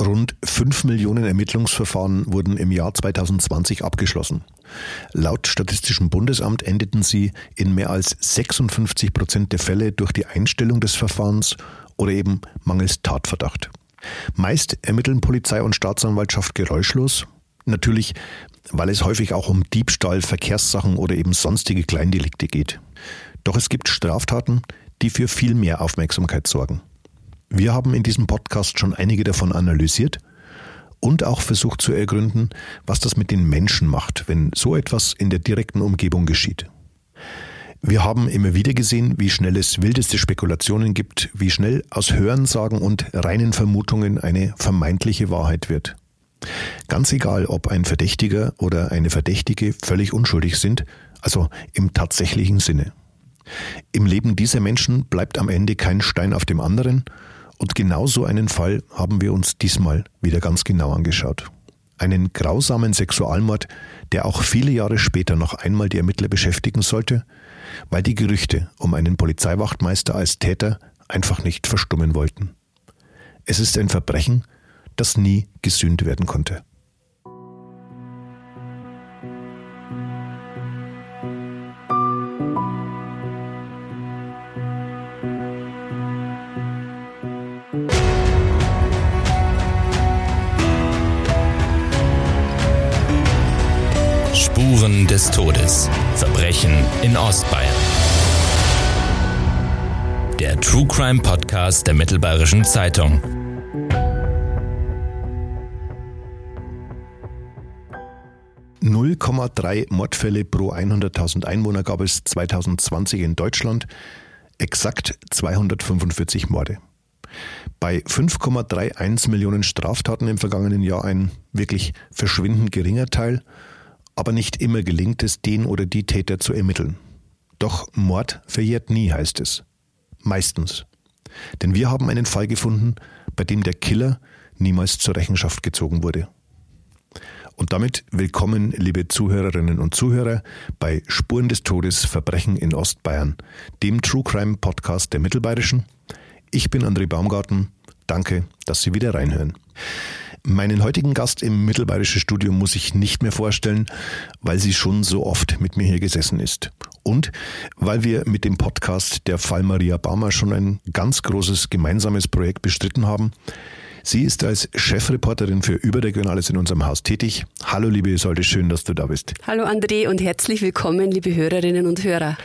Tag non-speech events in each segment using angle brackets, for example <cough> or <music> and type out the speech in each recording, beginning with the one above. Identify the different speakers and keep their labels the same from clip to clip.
Speaker 1: Rund 5 Millionen Ermittlungsverfahren wurden im Jahr 2020 abgeschlossen. Laut Statistischem Bundesamt endeten sie in mehr als 56 Prozent der Fälle durch die Einstellung des Verfahrens oder eben mangels Tatverdacht. Meist ermitteln Polizei und Staatsanwaltschaft geräuschlos, natürlich weil es häufig auch um Diebstahl, Verkehrssachen oder eben sonstige Kleindelikte geht. Doch es gibt Straftaten, die für viel mehr Aufmerksamkeit sorgen. Wir haben in diesem Podcast schon einige davon analysiert und auch versucht zu ergründen, was das mit den Menschen macht, wenn so etwas in der direkten Umgebung geschieht. Wir haben immer wieder gesehen, wie schnell es wildeste Spekulationen gibt, wie schnell aus Hörensagen und reinen Vermutungen eine vermeintliche Wahrheit wird. Ganz egal, ob ein Verdächtiger oder eine Verdächtige völlig unschuldig sind, also im tatsächlichen Sinne. Im Leben dieser Menschen bleibt am Ende kein Stein auf dem anderen und genau so einen Fall haben wir uns diesmal wieder ganz genau angeschaut. Einen grausamen Sexualmord, der auch viele Jahre später noch einmal die Ermittler beschäftigen sollte, weil die Gerüchte um einen Polizeiwachtmeister als Täter einfach nicht verstummen wollten. Es ist ein Verbrechen, das nie gesühnt werden konnte.
Speaker 2: Spuren des Todes. Verbrechen in Ostbayern. Der True Crime Podcast der Mittelbayerischen Zeitung.
Speaker 1: drei Mordfälle pro 100.000 Einwohner gab es 2020 in Deutschland, exakt 245 Morde. Bei 5,31 Millionen Straftaten im vergangenen Jahr ein wirklich verschwindend geringer Teil aber nicht immer gelingt es, den oder die Täter zu ermitteln. Doch Mord verjährt nie, heißt es. Meistens. Denn wir haben einen Fall gefunden, bei dem der Killer niemals zur Rechenschaft gezogen wurde. Und damit willkommen, liebe Zuhörerinnen und Zuhörer, bei Spuren des Todes Verbrechen in Ostbayern, dem True Crime Podcast der Mittelbayerischen. Ich bin André Baumgarten. Danke, dass Sie wieder reinhören. Meinen heutigen Gast im mittelbayerischen Studio muss ich nicht mehr vorstellen, weil sie schon so oft mit mir hier gesessen ist. Und weil wir mit dem Podcast der Fall Maria Baumer schon ein ganz großes gemeinsames Projekt bestritten haben. Sie ist als Chefreporterin für Überregionales in unserem Haus tätig. Hallo liebe Isolde, schön, dass du da bist.
Speaker 3: Hallo André und herzlich willkommen, liebe Hörerinnen und Hörer.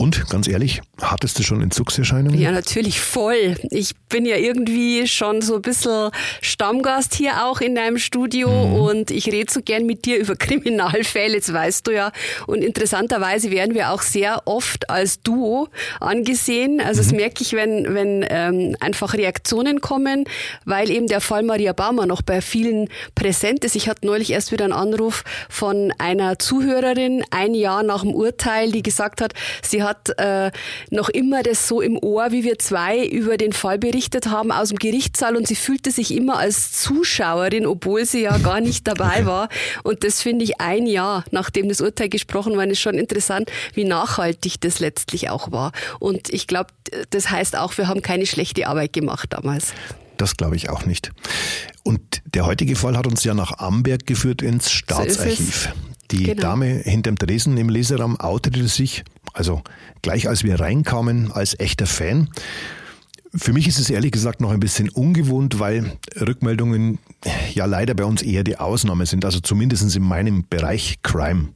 Speaker 1: Und ganz ehrlich, hattest du schon Entzugserscheinungen?
Speaker 3: Ja, natürlich voll. Ich bin ja irgendwie schon so ein bisschen Stammgast hier auch in deinem Studio mhm. und ich rede so gern mit dir über <laughs> Kriminalfälle, das weißt du ja. Und interessanterweise werden wir auch sehr oft als Duo angesehen. Also mhm. das merke ich, wenn, wenn ähm, einfach Reaktionen kommen, weil eben der Fall Maria Baumer noch bei vielen präsent ist. Ich hatte neulich erst wieder einen Anruf von einer Zuhörerin, ein Jahr nach dem Urteil, die gesagt hat, sie hat hat äh, noch immer das so im Ohr, wie wir zwei über den Fall berichtet haben aus dem Gerichtssaal und sie fühlte sich immer als Zuschauerin, obwohl sie ja gar nicht dabei <laughs> war. Und das finde ich ein Jahr, nachdem das Urteil gesprochen war, ist schon interessant, wie nachhaltig das letztlich auch war. Und ich glaube, das heißt auch, wir haben keine schlechte Arbeit gemacht damals.
Speaker 1: Das glaube ich auch nicht. Und der heutige Fall hat uns ja nach Amberg geführt ins Staatsarchiv. So die genau. Dame hinterm Dresen im Leseraum outete sich, also gleich als wir reinkamen, als echter Fan. Für mich ist es ehrlich gesagt noch ein bisschen ungewohnt, weil Rückmeldungen ja leider bei uns eher die Ausnahme sind, also zumindest in meinem Bereich Crime.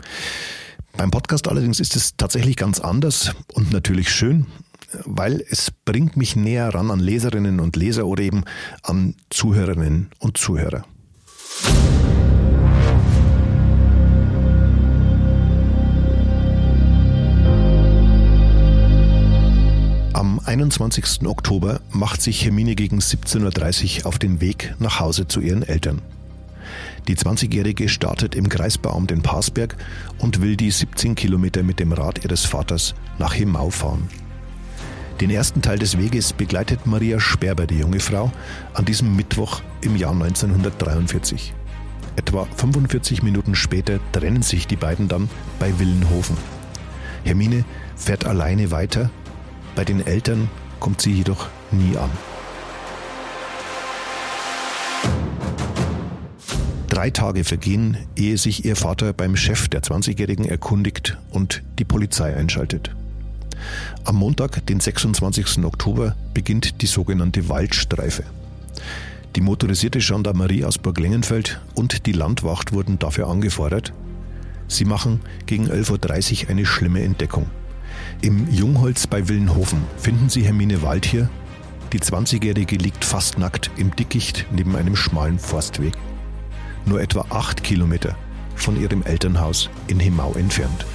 Speaker 1: Beim Podcast allerdings ist es tatsächlich ganz anders und natürlich schön, weil es bringt mich näher ran an Leserinnen und Leser oder eben an Zuhörerinnen und Zuhörer. 21. Oktober macht sich Hermine gegen 17.30 Uhr auf den Weg nach Hause zu ihren Eltern. Die 20-Jährige startet im Kreisbauamt in Parsberg und will die 17 Kilometer mit dem Rad ihres Vaters nach Hemau fahren. Den ersten Teil des Weges begleitet Maria Sperber die junge Frau an diesem Mittwoch im Jahr 1943. Etwa 45 Minuten später trennen sich die beiden dann bei Willenhofen. Hermine fährt alleine weiter bei den Eltern kommt sie jedoch nie an. Drei Tage vergehen, ehe sich ihr Vater beim Chef der 20-Jährigen erkundigt und die Polizei einschaltet. Am Montag, den 26. Oktober, beginnt die sogenannte Waldstreife. Die motorisierte Gendarmerie aus Burg Lengenfeld und die Landwacht wurden dafür angefordert. Sie machen gegen 11.30 Uhr eine schlimme Entdeckung. Im Jungholz bei Willenhofen finden Sie Hermine Waldhier. Die 20-Jährige liegt fast nackt im Dickicht neben einem schmalen Forstweg. Nur etwa acht Kilometer von ihrem Elternhaus in Hemau entfernt.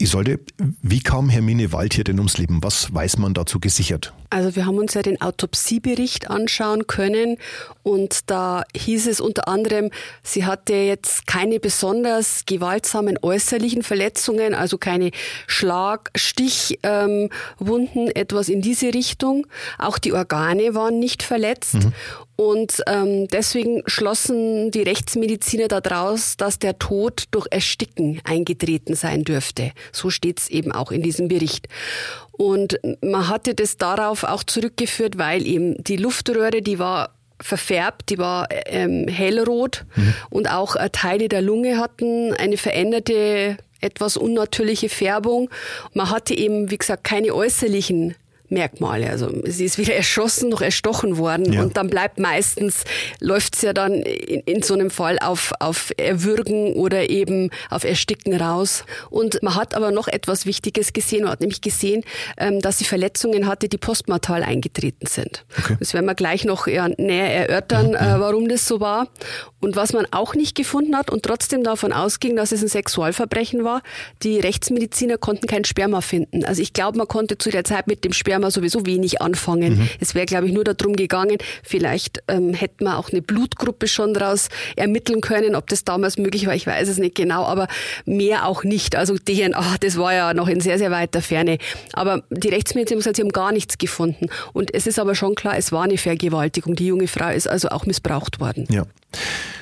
Speaker 1: Isolde, wie kam Hermine Waldhier denn ums Leben? Was weiß man dazu gesichert?
Speaker 3: Also wir haben uns ja den Autopsiebericht anschauen können und da hieß es unter anderem, sie hatte jetzt keine besonders gewaltsamen äußerlichen Verletzungen, also keine Schlag-, Stichwunden, ähm, etwas in diese Richtung. Auch die Organe waren nicht verletzt. Mhm. Und ähm, deswegen schlossen die Rechtsmediziner daraus, dass der Tod durch Ersticken eingetreten sein dürfte. So steht es eben auch in diesem Bericht. Und man hatte das darauf auch zurückgeführt, weil eben die Luftröhre, die war verfärbt, die war ähm, hellrot mhm. und auch äh, Teile der Lunge hatten eine veränderte etwas unnatürliche Färbung. Man hatte eben, wie gesagt, keine äußerlichen Merkmale. Also sie ist weder <laughs> erschossen noch erstochen worden ja. und dann bleibt meistens, läuft es ja dann in, in, so einem Fall auf, auf Erwürgen oder eben auf Ersticken raus. Und man hat aber noch etwas Wichtiges gesehen, man hat nämlich gesehen, ähm, dass sie Verletzungen hatte, die postmortal eingetreten sind. Okay. Das werden wir gleich noch ja, näher erörtern, mhm. äh, warum das so war. Und was man auch nicht gefunden hat und trotzdem davon ausging, dass es ein Sexualverbrechen war, die Rechtsmediziner konnten kein Sperma finden. Also ich glaube, man konnte zu der Zeit mit dem Sperma sowieso wenig anfangen. Mhm. Es wäre, glaube ich, nur darum gegangen, vielleicht ähm, hätte man auch eine Blutgruppe schon daraus ermitteln können. Ob das damals möglich war, ich weiß es nicht genau, aber mehr auch nicht. Also DNA, das war ja noch in sehr, sehr weiter Ferne. Aber die Rechtsmediziner haben gesagt, sie haben gar nichts gefunden. Und es ist aber schon klar, es war eine Vergewaltigung. Die junge Frau ist also auch missbraucht worden.
Speaker 1: Ja.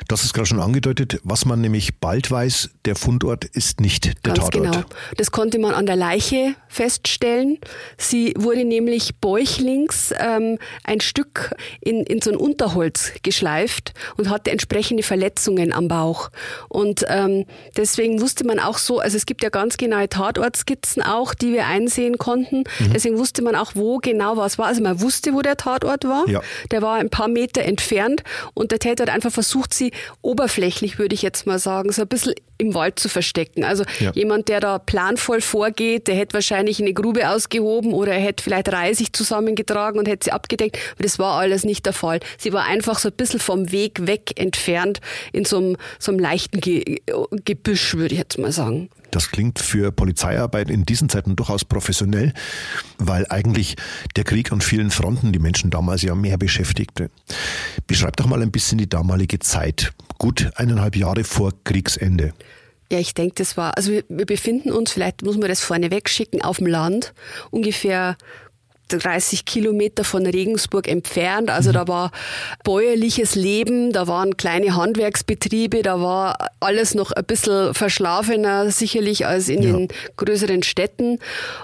Speaker 1: Das ist gerade schon angedeutet. Was man nämlich bald weiß, der Fundort ist nicht der Ganz Tatort. Genau.
Speaker 3: Das konnte man an der Leiche feststellen. Sie wurde nämlich bäuchlings ähm, ein Stück in, in so ein Unterholz geschleift und hatte entsprechende Verletzungen am Bauch. Und ähm, deswegen wusste man auch so, also es gibt ja ganz genaue Tatortskizzen auch, die wir einsehen konnten. Mhm. Deswegen wusste man auch, wo genau was war. Also man wusste, wo der Tatort war. Ja. Der war ein paar Meter entfernt und der Täter hat einfach versucht, sie oberflächlich, würde ich jetzt mal sagen, so ein bisschen im Wald zu verstecken. Also ja. jemand, der da planvoll vorgeht, der hätte wahrscheinlich eine Grube ausgehoben oder er hätte vielleicht Reisig zusammengetragen und hätte sie abgedeckt. Aber das war alles nicht der Fall. Sie war einfach so ein bisschen vom Weg weg entfernt in so einem, so einem leichten Ge Gebüsch, würde ich jetzt mal sagen.
Speaker 1: Das klingt für Polizeiarbeit in diesen Zeiten durchaus professionell, weil eigentlich der Krieg an vielen Fronten die Menschen damals ja mehr beschäftigte. Beschreib doch mal ein bisschen die damalige Zeit, gut eineinhalb Jahre vor Kriegsende.
Speaker 3: Ja, ich denke, das war, also wir, wir befinden uns, vielleicht muss man das vorne wegschicken, auf dem Land, ungefähr 30 Kilometer von Regensburg entfernt. Also da war bäuerliches Leben, da waren kleine Handwerksbetriebe, da war alles noch ein bisschen verschlafener sicherlich als in ja. den größeren Städten.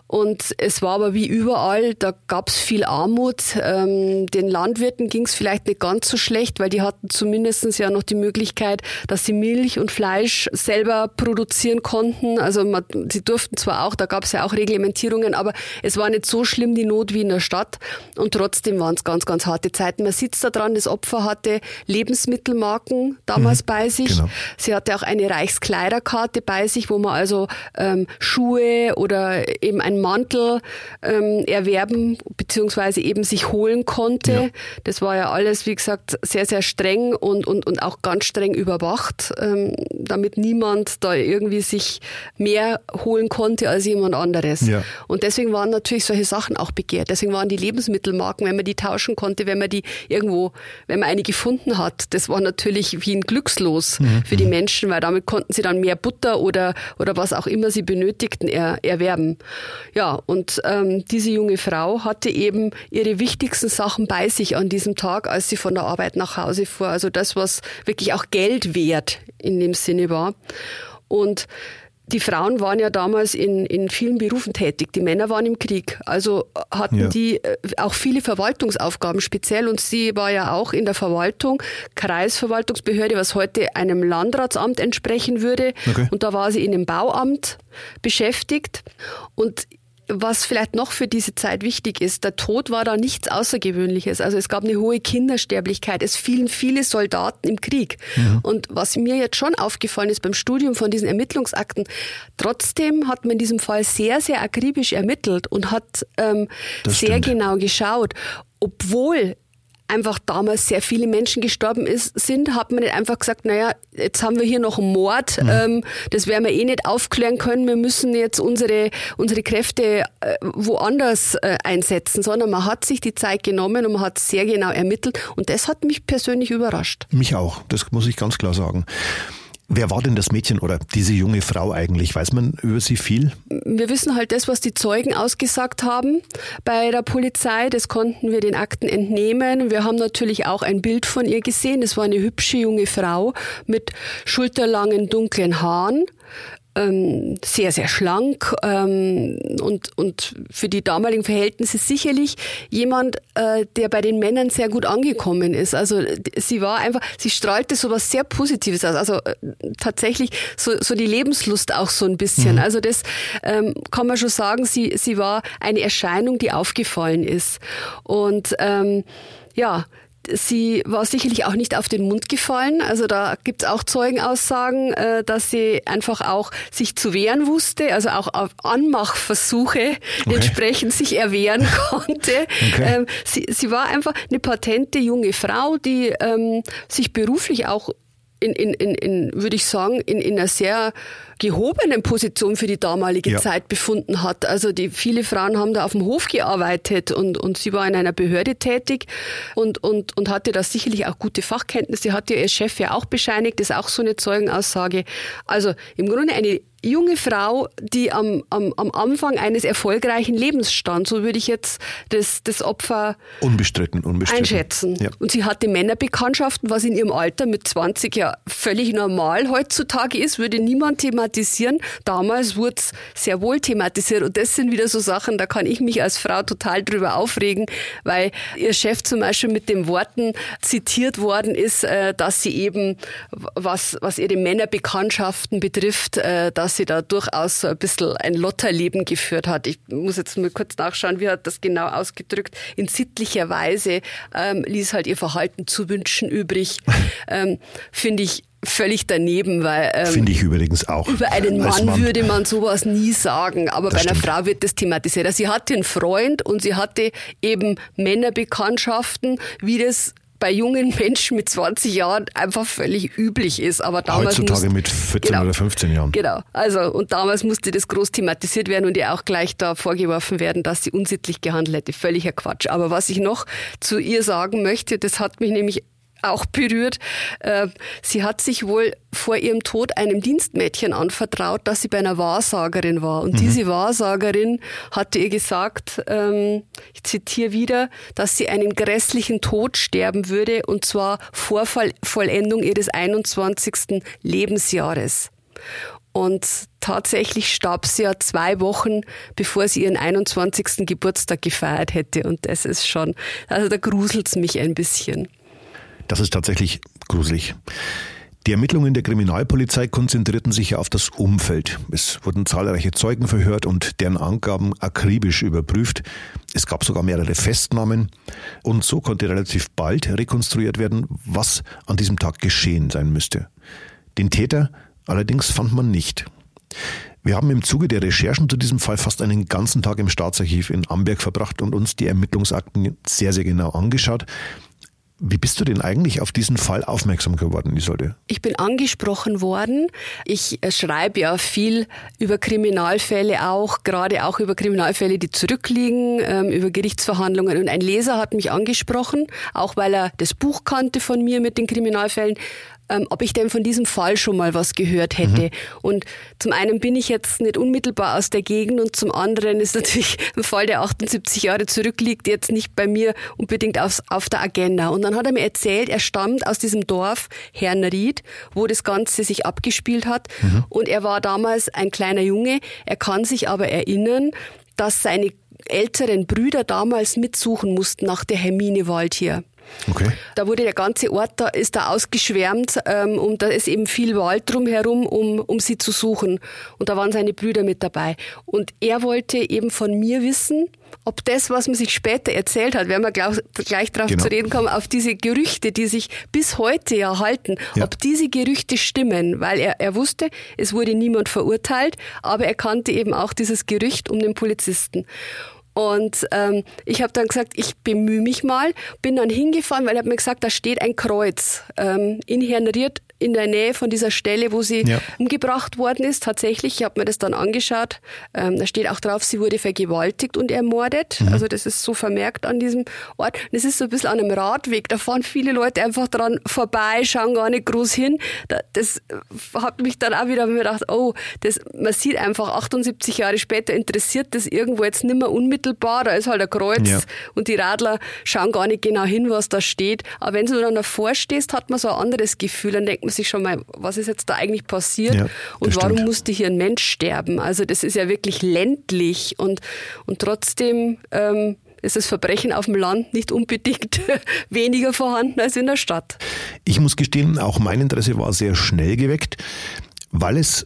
Speaker 3: Und es war aber wie überall, da gab es viel Armut. Ähm, den Landwirten ging es vielleicht nicht ganz so schlecht, weil die hatten zumindest ja noch die Möglichkeit, dass sie Milch und Fleisch selber produzieren konnten. Also man, sie durften zwar auch, da gab es ja auch Reglementierungen, aber es war nicht so schlimm die Not wie in der Stadt. Und trotzdem waren es ganz, ganz harte Zeiten. Man sitzt da dran, das Opfer hatte Lebensmittelmarken damals mhm, bei sich. Genau. Sie hatte auch eine Reichskleiderkarte bei sich, wo man also ähm, Schuhe oder eben einen Mantel ähm, erwerben beziehungsweise eben sich holen konnte. Ja. Das war ja alles, wie gesagt, sehr, sehr streng und, und, und auch ganz streng überwacht, ähm, damit niemand da irgendwie sich mehr holen konnte als jemand anderes. Ja. Und deswegen waren natürlich solche Sachen auch begehrt. Deswegen waren die Lebensmittelmarken, wenn man die tauschen konnte, wenn man die irgendwo, wenn man eine gefunden hat, das war natürlich wie ein Glückslos mhm. für die Menschen, weil damit konnten sie dann mehr Butter oder, oder was auch immer sie benötigten er, erwerben. Ja, und ähm, diese junge Frau hatte eben ihre wichtigsten Sachen bei sich an diesem Tag, als sie von der Arbeit nach Hause fuhr. Also das, was wirklich auch Geld wert in dem Sinne war. Und die Frauen waren ja damals in, in vielen Berufen tätig. Die Männer waren im Krieg. Also hatten ja. die äh, auch viele Verwaltungsaufgaben speziell. Und sie war ja auch in der Verwaltung, Kreisverwaltungsbehörde, was heute einem Landratsamt entsprechen würde. Okay. Und da war sie in dem Bauamt beschäftigt. Und was vielleicht noch für diese Zeit wichtig ist, der Tod war da nichts Außergewöhnliches. Also es gab eine hohe Kindersterblichkeit. Es fielen viele Soldaten im Krieg. Mhm. Und was mir jetzt schon aufgefallen ist beim Studium von diesen Ermittlungsakten, trotzdem hat man in diesem Fall sehr, sehr akribisch ermittelt und hat ähm, sehr genau geschaut obwohl einfach damals sehr viele Menschen gestorben ist, sind, hat man nicht einfach gesagt, naja, jetzt haben wir hier noch einen Mord, mhm. ähm, das werden wir eh nicht aufklären können, wir müssen jetzt unsere, unsere Kräfte äh, woanders äh, einsetzen, sondern man hat sich die Zeit genommen und man hat sehr genau ermittelt und das hat mich persönlich überrascht.
Speaker 1: Mich auch, das muss ich ganz klar sagen. Wer war denn das Mädchen oder diese junge Frau eigentlich? Weiß man über sie viel?
Speaker 3: Wir wissen halt das, was die Zeugen ausgesagt haben bei der Polizei. Das konnten wir den Akten entnehmen. Wir haben natürlich auch ein Bild von ihr gesehen. Es war eine hübsche junge Frau mit schulterlangen dunklen Haaren ähm, sehr, sehr schlank ähm, und, und für die damaligen Verhältnisse sicherlich jemand, äh, der bei den Männern sehr gut angekommen ist. Also sie war einfach, sie strahlte so was sehr Positives aus. Also äh, tatsächlich so, so die Lebenslust auch so ein bisschen. Mhm. Also das ähm, kann man schon sagen, sie, sie war eine Erscheinung, die aufgefallen ist. Und ähm, ja, Sie war sicherlich auch nicht auf den Mund gefallen. Also da gibt es auch Zeugenaussagen, äh, dass sie einfach auch sich zu wehren wusste, also auch auf Anmachversuche okay. entsprechend sich erwehren <laughs> konnte. Okay. Ähm, sie, sie war einfach eine patente junge Frau, die ähm, sich beruflich auch in, in, in, in würde ich sagen, in, in einer sehr gehobenen Position für die damalige ja. Zeit befunden hat. Also die viele Frauen haben da auf dem Hof gearbeitet und, und sie war in einer Behörde tätig und, und, und hatte da sicherlich auch gute Fachkenntnisse, hat ihr Chef ja auch bescheinigt, das ist auch so eine Zeugenaussage. Also im Grunde eine junge Frau, die am, am, am Anfang eines erfolgreichen Lebens stand. So würde ich jetzt das, das Opfer
Speaker 1: unbestritten, unbestritten.
Speaker 3: einschätzen. Ja. Und sie hatte Männerbekanntschaften, was in ihrem Alter mit 20 ja völlig normal heutzutage ist, würde niemand thematisieren. Damals wurde es sehr wohl thematisiert. Und das sind wieder so Sachen, da kann ich mich als Frau total drüber aufregen, weil ihr Chef zum Beispiel mit den Worten zitiert worden ist, äh, dass sie eben, was, was ihre Männerbekanntschaften betrifft, äh, dass dass sie da durchaus so ein bisschen ein Lotterleben geführt hat. Ich muss jetzt mal kurz nachschauen, wie hat das genau ausgedrückt. In sittlicher Weise ähm, ließ halt ihr Verhalten zu wünschen übrig. <laughs> ähm, Finde ich völlig daneben, weil
Speaker 1: ähm, finde ich übrigens auch.
Speaker 3: Über einen Mann, Mann, würde man sowas nie sagen, aber das bei einer Frau wird das thematisiert. Also sie hatte einen Freund und sie hatte eben Männerbekanntschaften, wie das bei jungen Menschen mit 20 Jahren einfach völlig üblich ist. Aber damals
Speaker 1: Heutzutage musste, mit 14 genau, oder 15 Jahren.
Speaker 3: Genau. Also, und damals musste das groß thematisiert werden und ihr auch gleich da vorgeworfen werden, dass sie unsittlich gehandelt hätte. Völliger Quatsch. Aber was ich noch zu ihr sagen möchte, das hat mich nämlich auch berührt. Äh, sie hat sich wohl vor ihrem Tod einem Dienstmädchen anvertraut, dass sie bei einer Wahrsagerin war. Und mhm. diese Wahrsagerin hatte ihr gesagt, ähm, ich zitiere wieder, dass sie einen grässlichen Tod sterben würde, und zwar vor Vollendung ihres 21. Lebensjahres. Und tatsächlich starb sie ja zwei Wochen, bevor sie ihren 21. Geburtstag gefeiert hätte. Und das ist schon, also da gruselt's mich ein bisschen.
Speaker 1: Das ist tatsächlich gruselig. Die Ermittlungen der Kriminalpolizei konzentrierten sich auf das Umfeld. Es wurden zahlreiche Zeugen verhört und deren Angaben akribisch überprüft. Es gab sogar mehrere Festnahmen und so konnte relativ bald rekonstruiert werden, was an diesem Tag geschehen sein müsste. Den Täter allerdings fand man nicht. Wir haben im Zuge der Recherchen zu diesem Fall fast einen ganzen Tag im Staatsarchiv in Amberg verbracht und uns die Ermittlungsakten sehr, sehr genau angeschaut. Wie bist du denn eigentlich auf diesen Fall aufmerksam geworden, Isolde?
Speaker 3: Ich bin angesprochen worden. Ich äh, schreibe ja viel über Kriminalfälle auch, gerade auch über Kriminalfälle, die zurückliegen, ähm, über Gerichtsverhandlungen. Und ein Leser hat mich angesprochen, auch weil er das Buch kannte von mir mit den Kriminalfällen ähm, ob ich denn von diesem Fall schon mal was gehört hätte. Mhm. Und zum einen bin ich jetzt nicht unmittelbar aus der Gegend und zum anderen ist natürlich <laughs> ein Fall, der 78 Jahre zurückliegt, jetzt nicht bei mir unbedingt auf, auf der Agenda. Und dann hat er mir erzählt, er stammt aus diesem Dorf Herrenried, wo das Ganze sich abgespielt hat. Mhm. Und er war damals ein kleiner Junge. Er kann sich aber erinnern, dass seine älteren Brüder damals mitsuchen mussten nach der Hermine Waldtier. Okay. Da wurde der ganze Ort, da ist da ausgeschwärmt ähm, und da ist eben viel Wald drumherum, um, um sie zu suchen. Und da waren seine Brüder mit dabei. Und er wollte eben von mir wissen, ob das, was man sich später erzählt hat, werden wir gleich, gleich darauf genau. zu reden kommen, auf diese Gerüchte, die sich bis heute ja halten, ja. ob diese Gerüchte stimmen, weil er, er wusste, es wurde niemand verurteilt, aber er kannte eben auch dieses Gerücht um den Polizisten. Und ähm, ich habe dann gesagt, ich bemühe mich mal, bin dann hingefahren, weil er hat mir gesagt, da steht ein Kreuz ähm, in Herrenried in der Nähe von dieser Stelle, wo sie ja. umgebracht worden ist. Tatsächlich, ich habe mir das dann angeschaut. Ähm, da steht auch drauf, sie wurde vergewaltigt und ermordet. Mhm. Also das ist so vermerkt an diesem Ort. Und es ist so ein bisschen an einem Radweg. Da fahren viele Leute einfach dran vorbei, schauen gar nicht groß hin. Das hat mich dann auch wieder gedacht, oh, das, man sieht einfach 78 Jahre später interessiert das irgendwo jetzt nicht mehr unmittelbar. Da ist halt ein Kreuz ja. und die Radler schauen gar nicht genau hin, was da steht. Aber wenn du dann davor stehst, hat man so ein anderes Gefühl. Dann denkt man sich schon mal, was ist jetzt da eigentlich passiert ja, und warum stimmt. musste hier ein Mensch sterben? Also das ist ja wirklich ländlich und, und trotzdem ähm, ist das Verbrechen auf dem Land nicht unbedingt <laughs> weniger vorhanden als in der Stadt.
Speaker 1: Ich muss gestehen, auch mein Interesse war sehr schnell geweckt, weil es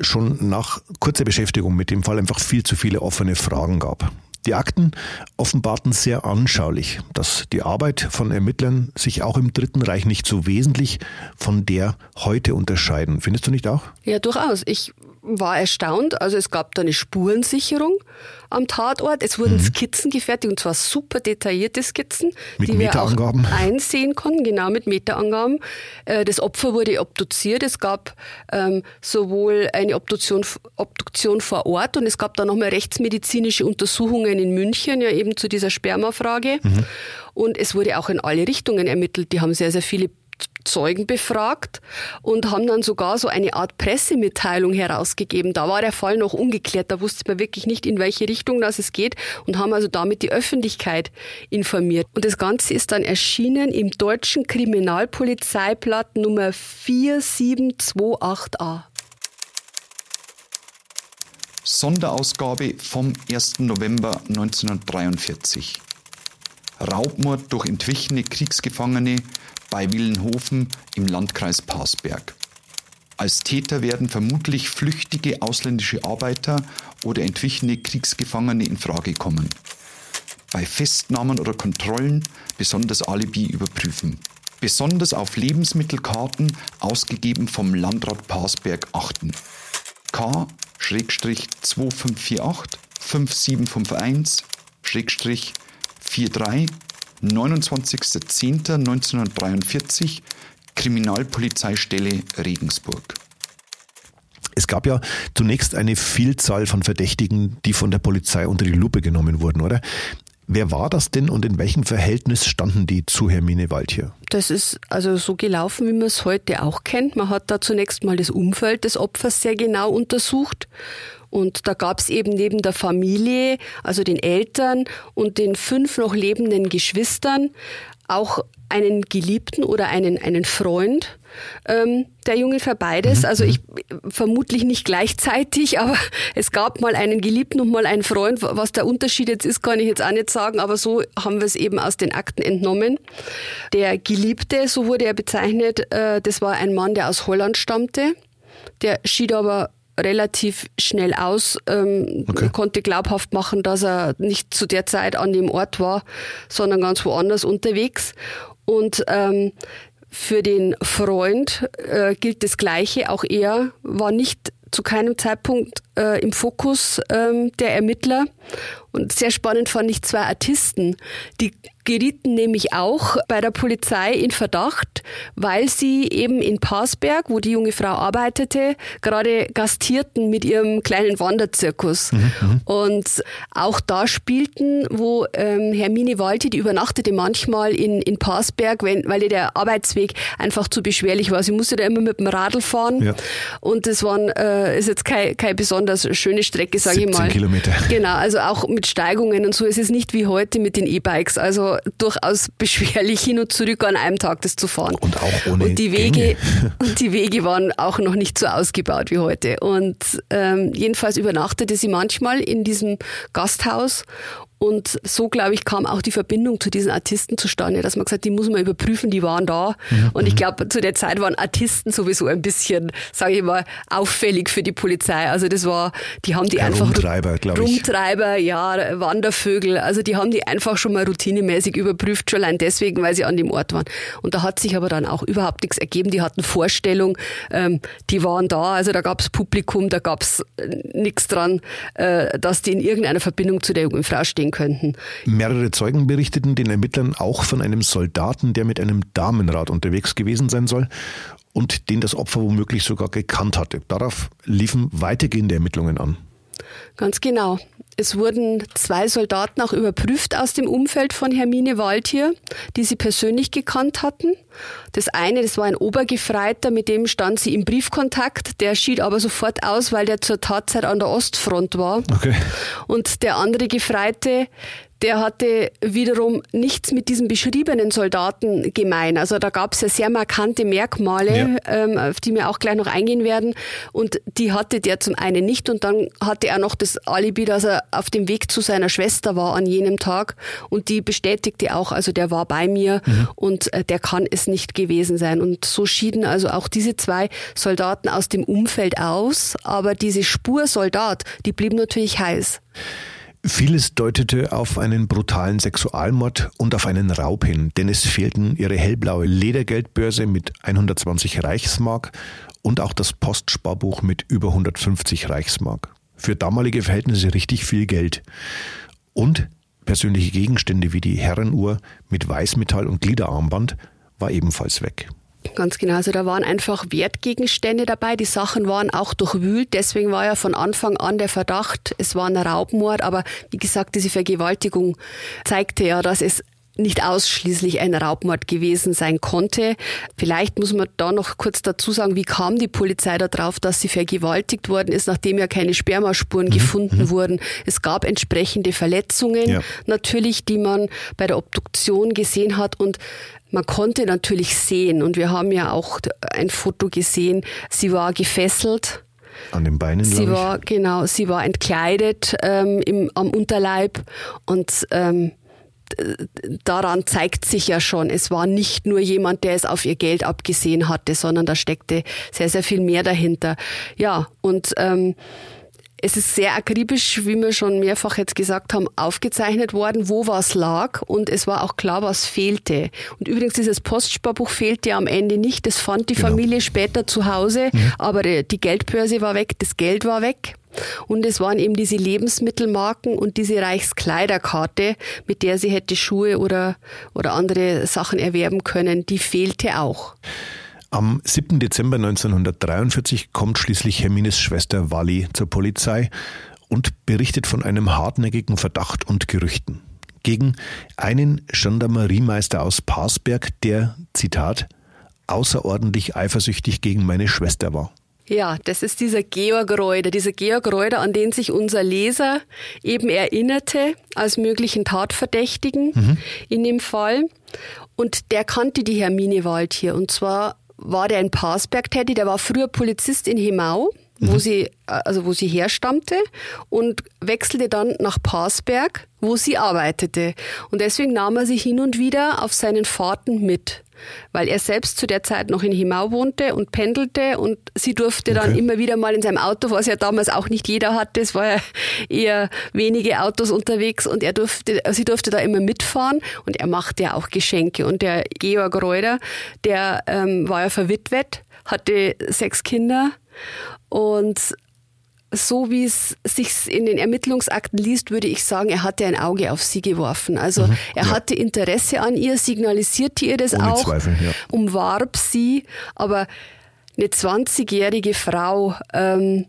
Speaker 1: schon nach kurzer Beschäftigung mit dem Fall einfach viel zu viele offene Fragen gab. Die Akten offenbarten sehr anschaulich, dass die Arbeit von Ermittlern sich auch im Dritten Reich nicht so wesentlich von der heute unterscheiden. Findest du nicht auch?
Speaker 3: Ja, durchaus. Ich war erstaunt. Also es gab da eine Spurensicherung am Tatort. Es wurden mhm. Skizzen gefertigt und zwar super detaillierte Skizzen,
Speaker 1: mit die wir auch <laughs>
Speaker 3: einsehen konnten, genau mit Meterangaben. Äh, das Opfer wurde obduziert. Es gab ähm, sowohl eine Obduktion, Obduktion vor Ort und es gab dann nochmal rechtsmedizinische Untersuchungen in München, ja eben zu dieser Spermafrage. Mhm. Und es wurde auch in alle Richtungen ermittelt. Die haben sehr, sehr viele Zeugen befragt und haben dann sogar so eine Art Pressemitteilung herausgegeben. Da war der Fall noch ungeklärt, da wusste man wirklich nicht, in welche Richtung das es geht und haben also damit die Öffentlichkeit informiert. Und das Ganze ist dann erschienen im deutschen Kriminalpolizeiblatt Nummer 4728a.
Speaker 4: Sonderausgabe vom 1. November 1943. Raubmord durch entwichene Kriegsgefangene bei Willenhofen im Landkreis Parsberg. Als Täter werden vermutlich flüchtige ausländische Arbeiter oder entwichene Kriegsgefangene in Frage kommen. Bei Festnahmen oder Kontrollen besonders Alibi überprüfen. Besonders auf Lebensmittelkarten ausgegeben vom Landrat Parsberg achten. K-2548 5751 43 29.10.1943 Kriminalpolizeistelle Regensburg.
Speaker 1: Es gab ja zunächst eine Vielzahl von Verdächtigen, die von der Polizei unter die Lupe genommen wurden, oder? Wer war das denn und in welchem Verhältnis standen die zu Hermine Waldhier?
Speaker 3: Das ist also so gelaufen, wie man es heute auch kennt. Man hat da zunächst mal das Umfeld des Opfers sehr genau untersucht und da gab es eben neben der Familie, also den Eltern und den fünf noch lebenden Geschwistern, auch einen Geliebten oder einen, einen Freund ähm, der Jungfer beides. Mhm. Also ich vermutlich nicht gleichzeitig, <laughs> aber es gab mal einen Geliebten und mal einen Freund. Was der Unterschied jetzt ist, kann ich jetzt auch nicht sagen, aber so haben wir es eben aus den Akten entnommen. Der Geliebte, so wurde er bezeichnet, äh, das war ein Mann, der aus Holland stammte. Der schied aber relativ schnell aus, ähm, okay. konnte glaubhaft machen, dass er nicht zu der Zeit an dem Ort war, sondern ganz woanders unterwegs. Und ähm, für den Freund äh, gilt das Gleiche. Auch er war nicht zu keinem Zeitpunkt äh, im Fokus ähm, der Ermittler. Und sehr spannend fand ich zwei Artisten. Die gerieten nämlich auch bei der Polizei in Verdacht, weil sie eben in Passberg, wo die junge Frau arbeitete, gerade gastierten mit ihrem kleinen Wanderzirkus. Mhm, mhm. und auch da spielten, wo ähm, Hermine Walti, die übernachtete manchmal in, in Passberg, wenn, weil ihr der Arbeitsweg einfach zu beschwerlich war. Sie musste da immer mit dem Radl fahren. Ja. Und das waren, äh, ist jetzt keine, keine besonders schöne Strecke, sage ich mal.
Speaker 1: Kilometer.
Speaker 3: Genau, also auch mit Steigungen und so. Es ist nicht wie heute mit den E-Bikes. Also durchaus beschwerlich hin und zurück an einem Tag das zu fahren.
Speaker 1: Und auch ohne
Speaker 3: und die Wege <laughs> Und die Wege waren auch noch nicht so ausgebaut wie heute. Und ähm, jedenfalls übernachtete sie manchmal in diesem Gasthaus und so, glaube ich, kam auch die Verbindung zu diesen Artisten zustande, dass man gesagt die muss man überprüfen, die waren da. Mhm. Und ich mhm. glaube, zu der Zeit waren Artisten sowieso ein bisschen, sage ich mal, auffällig für die Polizei. Also das war, die haben die ja, einfach...
Speaker 1: Rumtreiber, glaube ich.
Speaker 3: Rumtreiber, ja, Wandervögel. Also die haben die einfach schon mal routinemäßig überprüft, schon allein deswegen, weil sie an dem Ort waren. Und da hat sich aber dann auch überhaupt nichts ergeben. Die hatten Vorstellung, ähm, die waren da, also da gab es Publikum, da gab es äh, nichts dran, äh, dass die in irgendeiner Verbindung zu der jungen Frau stehen sein könnten.
Speaker 1: Mehrere Zeugen berichteten den Ermittlern auch von einem Soldaten, der mit einem Damenrad unterwegs gewesen sein soll und den das Opfer womöglich sogar gekannt hatte. Darauf liefen weitergehende Ermittlungen an.
Speaker 3: Ganz genau. Es wurden zwei Soldaten auch überprüft aus dem Umfeld von Hermine Waldhier, die sie persönlich gekannt hatten. Das eine, das war ein Obergefreiter, mit dem stand sie im Briefkontakt. Der schied aber sofort aus, weil der zur Tatzeit an der Ostfront war. Okay. Und der andere Gefreite, der hatte wiederum nichts mit diesem beschriebenen Soldaten gemein. Also da gab es ja sehr markante Merkmale, ja. ähm, auf die wir auch gleich noch eingehen werden. Und die hatte der zum einen nicht. Und dann hatte er noch das Alibi, dass er auf dem Weg zu seiner Schwester war an jenem Tag. Und die bestätigte auch, also der war bei mir mhm. und äh, der kann es nicht gewesen sein. Und so schieden also auch diese zwei Soldaten aus dem Umfeld aus. Aber diese Spur Soldat, die blieb natürlich heiß.
Speaker 1: Vieles deutete auf einen brutalen Sexualmord und auf einen Raub hin, denn es fehlten ihre hellblaue Ledergeldbörse mit 120 Reichsmark und auch das Postsparbuch mit über 150 Reichsmark. Für damalige Verhältnisse richtig viel Geld. Und persönliche Gegenstände wie die Herrenuhr mit Weißmetall und Gliederarmband war ebenfalls weg.
Speaker 3: Ganz genau. Also da waren einfach Wertgegenstände dabei. Die Sachen waren auch durchwühlt. Deswegen war ja von Anfang an der Verdacht, es war ein Raubmord. Aber wie gesagt, diese Vergewaltigung zeigte ja, dass es nicht ausschließlich ein Raubmord gewesen sein konnte. Vielleicht muss man da noch kurz dazu sagen, wie kam die Polizei darauf, dass sie vergewaltigt worden ist, nachdem ja keine Spermaspuren mhm. gefunden mhm. wurden. Es gab entsprechende Verletzungen, ja. natürlich, die man bei der Obduktion gesehen hat und man konnte natürlich sehen, und wir haben ja auch ein Foto gesehen, sie war gefesselt.
Speaker 1: An den Beinen,
Speaker 3: Sie war, genau, sie war entkleidet ähm, im, am Unterleib und ähm, daran zeigt sich ja schon, es war nicht nur jemand, der es auf ihr Geld abgesehen hatte, sondern da steckte sehr, sehr viel mehr dahinter. Ja, und ähm, es ist sehr akribisch, wie wir schon mehrfach jetzt gesagt haben, aufgezeichnet worden, wo was lag und es war auch klar, was fehlte. Und übrigens, dieses Postsparbuch fehlte am Ende nicht. Das fand die genau. Familie später zu Hause, mhm. aber die Geldbörse war weg, das Geld war weg. Und es waren eben diese Lebensmittelmarken und diese Reichskleiderkarte, mit der sie hätte Schuhe oder, oder andere Sachen erwerben können, die fehlte auch.
Speaker 1: Am 7. Dezember 1943 kommt schließlich Hermines Schwester Wally zur Polizei und berichtet von einem hartnäckigen Verdacht und Gerüchten gegen einen Gendarmeriemeister aus Parsberg, der, Zitat, außerordentlich eifersüchtig gegen meine Schwester war.
Speaker 3: Ja, das ist dieser Georg Reuter, dieser Georg Reuter, an den sich unser Leser eben erinnerte als möglichen Tatverdächtigen mhm. in dem Fall. Und der kannte die Hermine Wald hier. Und zwar war der in Parsberg tätig, der war früher Polizist in Hemau, mhm. wo sie, also wo sie herstammte und wechselte dann nach Parsberg, wo sie arbeitete. Und deswegen nahm er sie hin und wieder auf seinen Fahrten mit weil er selbst zu der Zeit noch in Himau wohnte und pendelte und sie durfte okay. dann immer wieder mal in seinem Auto, was ja damals auch nicht jeder hatte, es war ja eher wenige Autos unterwegs und er durfte, sie durfte da immer mitfahren und er machte ja auch Geschenke und der Georg Reuter, der ähm, war ja verwitwet, hatte sechs Kinder und so wie es sich in den Ermittlungsakten liest, würde ich sagen, er hatte ein Auge auf sie geworfen. Also mhm, er ja. hatte Interesse an ihr, signalisierte ihr das
Speaker 1: Ohne
Speaker 3: auch,
Speaker 1: Zweifel, ja.
Speaker 3: umwarb sie, aber eine 20-jährige Frau, ähm,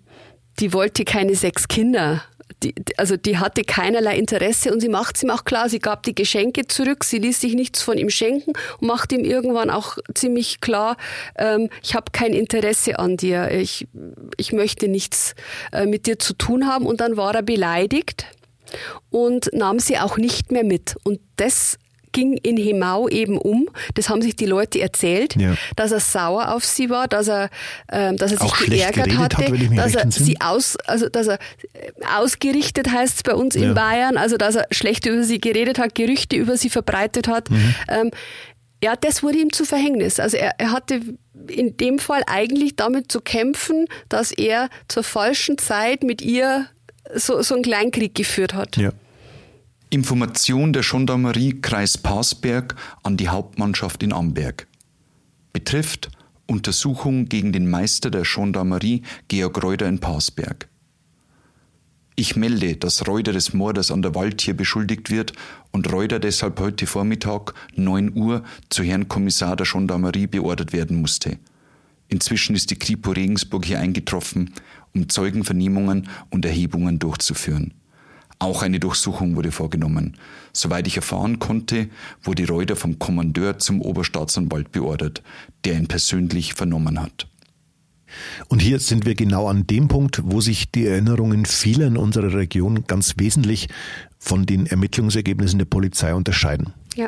Speaker 3: die wollte keine sechs Kinder die, also die hatte keinerlei Interesse und sie macht es ihm auch klar, sie gab die Geschenke zurück, sie ließ sich nichts von ihm schenken und macht ihm irgendwann auch ziemlich klar, ähm, ich habe kein Interesse an dir, ich, ich möchte nichts äh, mit dir zu tun haben. Und dann war er beleidigt und nahm sie auch nicht mehr mit. Und das ging in Hemau eben um. Das haben sich die Leute erzählt, ja. dass er sauer auf sie war, dass er, äh, dass er sich
Speaker 1: Auch
Speaker 3: geärgert hatte,
Speaker 1: hat,
Speaker 3: dass er sie aus, also dass er äh, ausgerichtet heißt es bei uns ja. in Bayern, also dass er schlecht über sie geredet hat, Gerüchte über sie verbreitet hat. Mhm. Ähm, ja, das wurde ihm zu Verhängnis. Also er, er hatte in dem Fall eigentlich damit zu kämpfen, dass er zur falschen Zeit mit ihr so, so einen Kleinkrieg geführt hat.
Speaker 1: Ja.
Speaker 4: Information der Gendarmerie Kreis Parsberg an die Hauptmannschaft in Amberg. Betrifft Untersuchung gegen den Meister der Gendarmerie Georg Reuter in Parsberg. Ich melde, dass Reuter des Mordes an der Waldtier beschuldigt wird und Reuter deshalb heute Vormittag 9 Uhr zu Herrn Kommissar der Gendarmerie beordert werden musste. Inzwischen ist die Kripo Regensburg hier eingetroffen, um Zeugenvernehmungen und Erhebungen durchzuführen. Auch eine Durchsuchung wurde vorgenommen. Soweit ich erfahren konnte, wurde Reuter vom Kommandeur zum Oberstaatsanwalt beordert, der ihn persönlich vernommen hat.
Speaker 1: Und hier sind wir genau an dem Punkt, wo sich die Erinnerungen vieler in unserer Region ganz wesentlich von den Ermittlungsergebnissen der Polizei unterscheiden.
Speaker 3: Ja.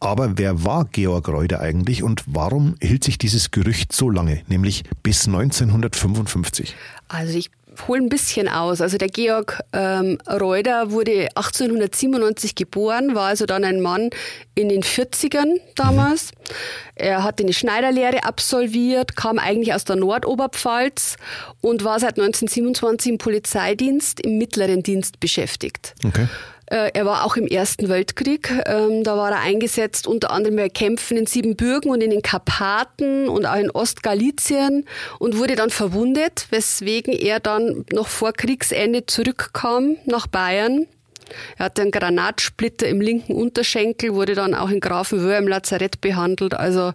Speaker 1: Aber wer war Georg Reuter eigentlich und warum hielt sich dieses Gerücht so lange, nämlich bis 1955?
Speaker 3: Also ich hole ein bisschen aus. Also der Georg ähm, Reuter wurde 1897 geboren, war also dann ein Mann in den 40ern damals. Mhm. Er hat eine Schneiderlehre absolviert, kam eigentlich aus der Nordoberpfalz und war seit 1927 im Polizeidienst, im mittleren Dienst beschäftigt.
Speaker 1: Okay.
Speaker 3: Äh, er war auch im Ersten Weltkrieg. Ähm, da war er eingesetzt, unter anderem bei Kämpfen in Siebenbürgen und in den Karpaten und auch in Ostgalizien und wurde dann verwundet, weswegen er dann noch vor Kriegsende zurückkam nach Bayern. Er hatte einen Granatsplitter im linken Unterschenkel, wurde dann auch in Grafenwöhr im Lazarett behandelt. Also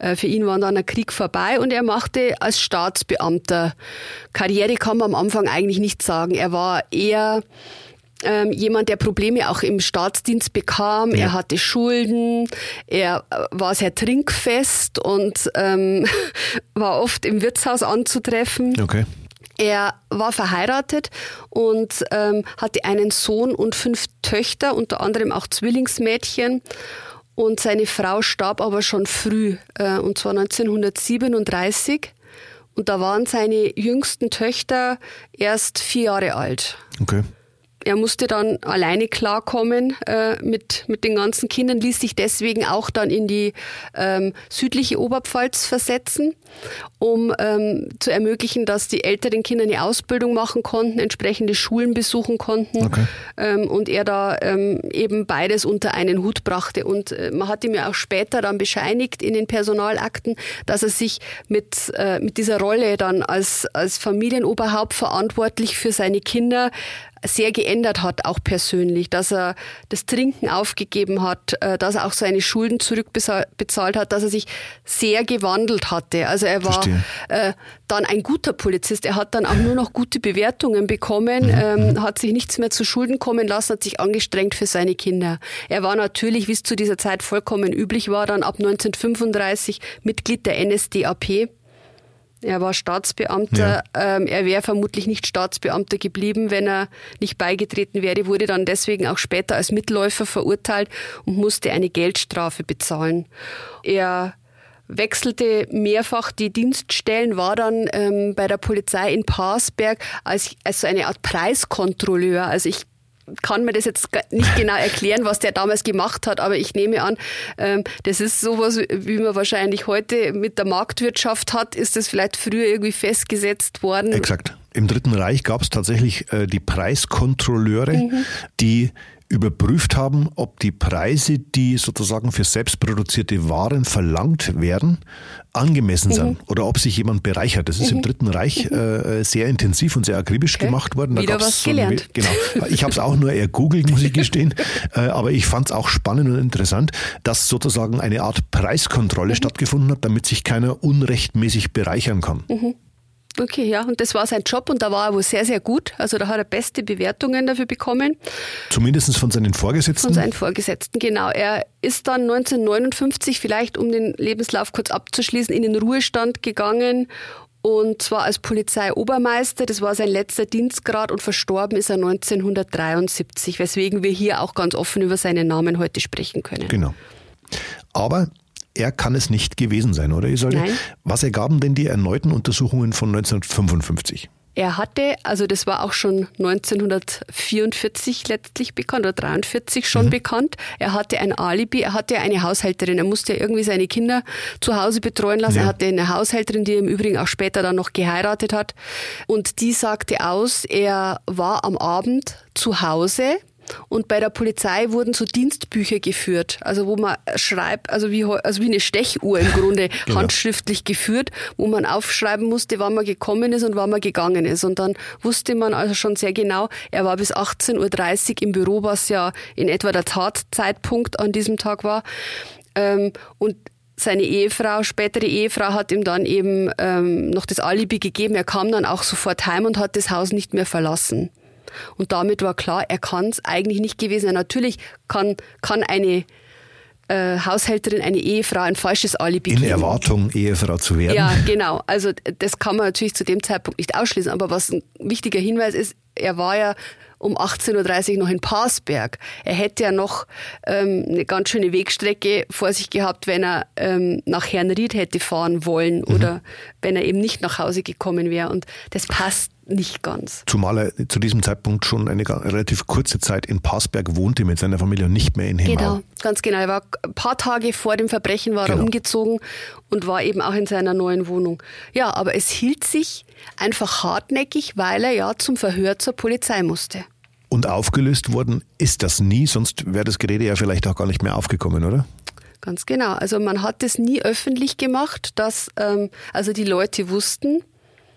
Speaker 3: äh, für ihn war dann der Krieg vorbei und er machte als Staatsbeamter Karriere, kann man am Anfang eigentlich nicht sagen. Er war eher ähm, jemand, der Probleme auch im Staatsdienst bekam. Ja. Er hatte Schulden, er äh, war sehr trinkfest und ähm, <laughs> war oft im Wirtshaus anzutreffen.
Speaker 1: Okay.
Speaker 3: Er war verheiratet und ähm, hatte einen Sohn und fünf Töchter, unter anderem auch Zwillingsmädchen. Und seine Frau starb aber schon früh, äh, und zwar 1937. Und da waren seine jüngsten Töchter erst vier Jahre alt.
Speaker 1: Okay
Speaker 3: er musste dann alleine klarkommen äh, mit, mit den ganzen Kindern, ließ sich deswegen auch dann in die ähm, südliche Oberpfalz versetzen, um ähm, zu ermöglichen, dass die älteren Kinder eine Ausbildung machen konnten, entsprechende Schulen besuchen konnten okay. ähm, und er da ähm, eben beides unter einen Hut brachte. Und äh, man hat ihm ja auch später dann bescheinigt in den Personalakten, dass er sich mit, äh, mit dieser Rolle dann als, als Familienoberhaupt verantwortlich für seine Kinder sehr geändert hat, auch persönlich, dass er das Trinken aufgegeben hat, äh, dass er auch seine Schulden zurückbezahlt hat, dass er sich sehr gewandelt hatte. Also er war äh, dann ein guter Polizist. Er hat dann auch nur noch gute Bewertungen bekommen, mhm. ähm, mhm. hat sich nichts mehr zu Schulden kommen lassen, hat sich angestrengt für seine Kinder. Er war natürlich, wie es zu dieser Zeit vollkommen üblich war, dann ab 1935 Mitglied der NSDAP er war Staatsbeamter. Ja. Ähm, er wäre vermutlich nicht Staatsbeamter geblieben, wenn er nicht beigetreten wäre, wurde dann deswegen auch später als Mitläufer verurteilt und musste eine Geldstrafe bezahlen. Er wechselte mehrfach die Dienststellen, war dann ähm, bei der Polizei in Parsberg als, als so eine Art Preiskontrolleur. Also ich kann mir das jetzt nicht genau erklären, was der damals gemacht hat, aber ich nehme an, ähm, das ist sowas, wie man wahrscheinlich heute mit der Marktwirtschaft hat, ist das vielleicht früher irgendwie festgesetzt worden.
Speaker 1: Exakt. Im Dritten Reich gab es tatsächlich äh, die Preiskontrolleure, mhm. die überprüft haben, ob die Preise, die sozusagen für selbstproduzierte Waren verlangt werden, angemessen mhm. sind oder ob sich jemand bereichert. Das ist mhm. im Dritten Reich äh, sehr intensiv und sehr akribisch okay. gemacht worden.
Speaker 3: Da Wieder was so gelernt.
Speaker 1: Eine, genau. Ich habe es auch nur ergoogelt, muss ich gestehen, <laughs> äh, aber ich fand es auch spannend und interessant, dass sozusagen eine Art Preiskontrolle mhm. stattgefunden hat, damit sich keiner unrechtmäßig bereichern kann.
Speaker 3: Okay, ja, und das war sein Job und da war er wohl sehr, sehr gut. Also da hat er beste Bewertungen dafür bekommen.
Speaker 1: Zumindest von seinen Vorgesetzten?
Speaker 3: Von seinen Vorgesetzten, genau. Er ist dann 1959, vielleicht um den Lebenslauf kurz abzuschließen, in den Ruhestand gegangen und zwar als Polizeiobermeister. Das war sein letzter Dienstgrad und verstorben ist er 1973, weswegen wir hier auch ganz offen über seinen Namen heute sprechen können.
Speaker 1: Genau. Aber er kann es nicht gewesen sein, oder Isolde?
Speaker 3: Nein.
Speaker 1: Was ergaben denn die erneuten Untersuchungen von 1955?
Speaker 3: Er hatte, also das war auch schon 1944 letztlich bekannt oder 43 schon mhm. bekannt. Er hatte ein Alibi, er hatte eine Haushälterin. Er musste irgendwie seine Kinder zu Hause betreuen lassen. Ja. Er hatte eine Haushälterin, die er im Übrigen auch später dann noch geheiratet hat. Und die sagte aus, er war am Abend zu Hause und bei der Polizei wurden so Dienstbücher geführt, also wo man schreibt, also wie, also wie eine Stechuhr im Grunde <laughs> genau. handschriftlich geführt, wo man aufschreiben musste, wann man gekommen ist und wann man gegangen ist. Und dann wusste man also schon sehr genau, er war bis 18.30 Uhr im Büro, was ja in etwa der Tatzeitpunkt an diesem Tag war. Ähm, und seine Ehefrau, spätere Ehefrau, hat ihm dann eben ähm, noch das Alibi gegeben. Er kam dann auch sofort heim und hat das Haus nicht mehr verlassen. Und damit war klar, er kann es eigentlich nicht gewesen sein. Natürlich kann, kann eine äh, Haushälterin, eine Ehefrau ein falsches Alibi
Speaker 1: In Erwartung, Ehefrau zu werden.
Speaker 3: Ja, genau. Also das kann man natürlich zu dem Zeitpunkt nicht ausschließen. Aber was ein wichtiger Hinweis ist, er war ja um 18.30 Uhr noch in Passberg. Er hätte ja noch ähm, eine ganz schöne Wegstrecke vor sich gehabt, wenn er ähm, nach Herrnried hätte fahren wollen mhm. oder wenn er eben nicht nach Hause gekommen wäre. Und das passt nicht ganz.
Speaker 1: Zumal er zu diesem Zeitpunkt schon eine relativ kurze Zeit in Passberg wohnte mit seiner Familie und nicht mehr in Hemau.
Speaker 3: Genau, ganz genau. Er war ein paar Tage vor dem Verbrechen war genau. er umgezogen und war eben auch in seiner neuen Wohnung. Ja, aber es hielt sich einfach hartnäckig, weil er ja zum Verhör zur Polizei musste.
Speaker 1: Und aufgelöst worden ist das nie, sonst wäre das Gerede ja vielleicht auch gar nicht mehr aufgekommen, oder?
Speaker 3: Ganz genau. Also man hat es nie öffentlich gemacht, dass ähm, also die Leute wussten.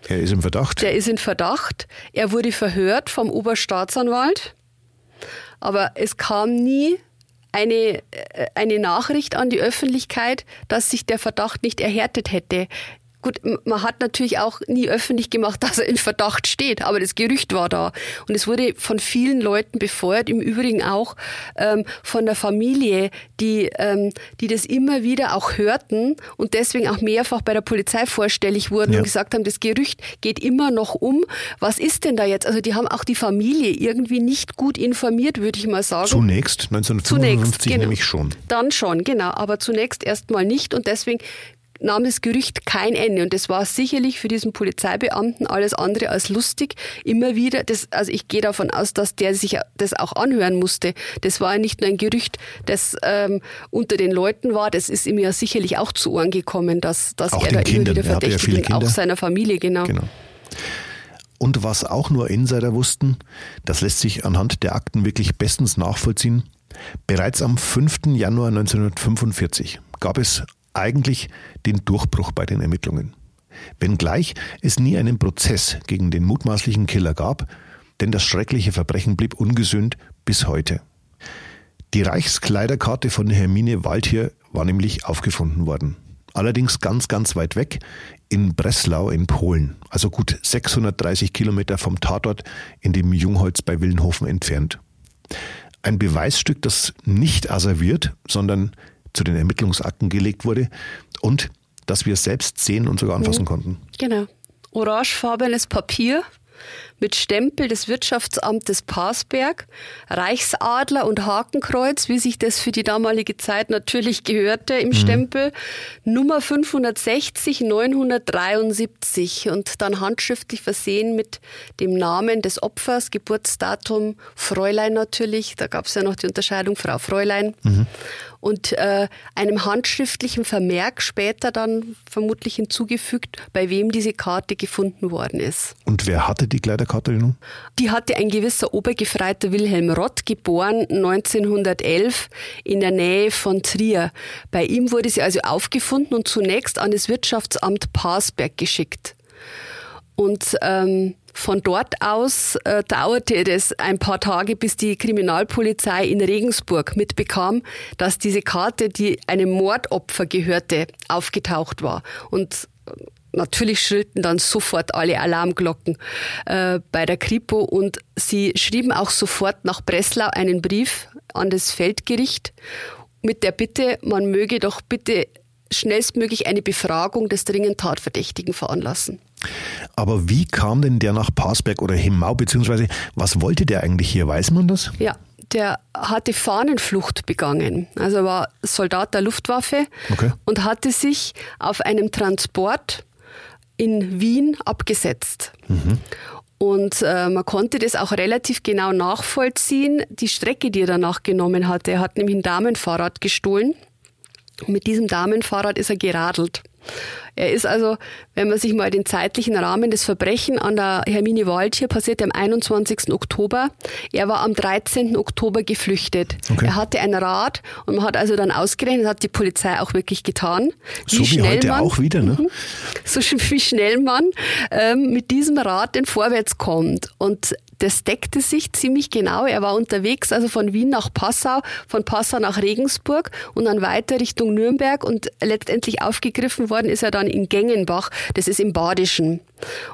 Speaker 1: Er ist im Verdacht.
Speaker 3: Der ist in Verdacht. Er wurde verhört vom Oberstaatsanwalt, aber es kam nie eine, äh, eine Nachricht an die Öffentlichkeit, dass sich der Verdacht nicht erhärtet hätte. Gut, man hat natürlich auch nie öffentlich gemacht, <laughs> dass er in Verdacht steht, aber das Gerücht war da. Und es wurde von vielen Leuten befeuert, im Übrigen auch ähm, von der Familie, die, ähm, die das immer wieder auch hörten und deswegen auch mehrfach bei der Polizei vorstellig wurden ja. und gesagt haben, das Gerücht geht immer noch um. Was ist denn da jetzt? Also die haben auch die Familie irgendwie nicht gut informiert, würde ich mal sagen.
Speaker 1: Zunächst, 1955 zunächst, genau. nämlich schon.
Speaker 3: Dann schon, genau. Aber zunächst erstmal nicht und deswegen nahm das Gerücht kein Ende. Und das war sicherlich für diesen Polizeibeamten alles andere als lustig. Immer wieder, das, also ich gehe davon aus, dass der sich das auch anhören musste. Das war nicht nur ein Gerücht, das ähm, unter den Leuten war, das ist ihm ja sicherlich auch zu Ohren gekommen, dass, dass
Speaker 1: er
Speaker 3: da
Speaker 1: Kindern.
Speaker 3: immer wieder verdächtigt ja auch seiner Familie, genau. genau.
Speaker 1: Und was auch nur Insider wussten, das lässt sich anhand der Akten wirklich bestens nachvollziehen. Bereits am 5. Januar 1945 gab es eigentlich den Durchbruch bei den Ermittlungen. Wenngleich es nie einen Prozess gegen den mutmaßlichen Killer gab, denn das schreckliche Verbrechen blieb ungesühnt bis heute. Die Reichskleiderkarte von Hermine Waldhier war nämlich aufgefunden worden. Allerdings ganz, ganz weit weg, in Breslau in Polen, also gut 630 Kilometer vom Tatort in dem Jungholz bei Willenhofen entfernt. Ein Beweisstück, das nicht asserviert, sondern zu den Ermittlungsakten gelegt wurde und das wir selbst sehen und sogar anfassen mhm. konnten.
Speaker 3: Genau. Orangefarbenes Papier mit Stempel des Wirtschaftsamtes Parsberg, Reichsadler und Hakenkreuz, wie sich das für die damalige Zeit natürlich gehörte im mhm. Stempel, Nummer 560 973 und dann handschriftlich versehen mit dem Namen des Opfers, Geburtsdatum, Fräulein natürlich, da gab es ja noch die Unterscheidung Frau Fräulein. Mhm. Und äh, einem handschriftlichen Vermerk später dann vermutlich hinzugefügt, bei wem diese Karte gefunden worden ist.
Speaker 1: Und wer hatte die Kleiderkarte nun?
Speaker 3: Die hatte ein gewisser Obergefreiter Wilhelm Rott, geboren 1911 in der Nähe von Trier. Bei ihm wurde sie also aufgefunden und zunächst an das Wirtschaftsamt Parsberg geschickt. Und ähm, von dort aus äh, dauerte es ein paar Tage, bis die Kriminalpolizei in Regensburg mitbekam, dass diese Karte, die einem Mordopfer gehörte, aufgetaucht war. Und äh, natürlich schrillten dann sofort alle Alarmglocken äh, bei der Kripo und sie schrieben auch sofort nach Breslau einen Brief an das Feldgericht mit der Bitte, man möge doch bitte schnellstmöglich eine Befragung des dringend Tatverdächtigen veranlassen.
Speaker 1: Aber wie kam denn der nach Parsberg oder Himmau, beziehungsweise was wollte der eigentlich hier? Weiß man das?
Speaker 3: Ja, der hatte Fahnenflucht begangen. Also er war Soldat der Luftwaffe
Speaker 1: Okay.
Speaker 3: und hatte sich auf einem Transport in Wien abgesetzt. Und äh, man konnte das auch relativ genau nachvollziehen, die Strecke, die er danach genommen hatte. Er hat nämlich ein Damenfahrrad gestohlen. Und mit diesem Damenfahrrad ist er geradelt. Er ist also, wenn man sich mal den zeitlichen Rahmen des Verbrechen an der Hermine Wald hier passierte am 21. Oktober. Er war am 13. Oktober geflüchtet.
Speaker 1: Okay.
Speaker 3: Er hatte ein Rad und man hat also dann ausgerechnet, das hat die Polizei auch wirklich getan.
Speaker 1: So wie
Speaker 3: schnell
Speaker 1: heute
Speaker 3: man-
Speaker 1: auch wieder, ne?
Speaker 3: Mhm. so wie schnell man ähm, mit diesem Rad denn vorwärts kommt. Und das deckte sich ziemlich genau. Er war unterwegs, also von Wien nach Passau, von Passau nach Regensburg und dann weiter Richtung Nürnberg und letztendlich aufgegriffen worden ist er dann in Gengenbach. Das ist im Badischen.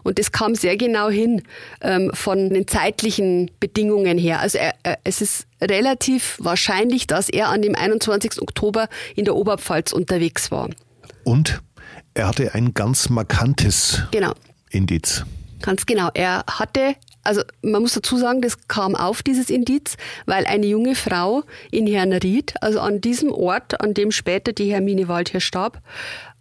Speaker 3: Und das kam sehr genau hin ähm, von den zeitlichen Bedingungen her. Also er, er, es ist relativ wahrscheinlich, dass er an dem 21. Oktober in der Oberpfalz unterwegs war.
Speaker 1: Und er hatte ein ganz markantes
Speaker 3: Genau.
Speaker 1: Indiz.
Speaker 3: Ganz genau. Er hatte, also man muss dazu sagen, das kam auf, dieses Indiz, weil eine junge Frau in Herrnried, also an diesem Ort, an dem später die Hermine Waldherr starb,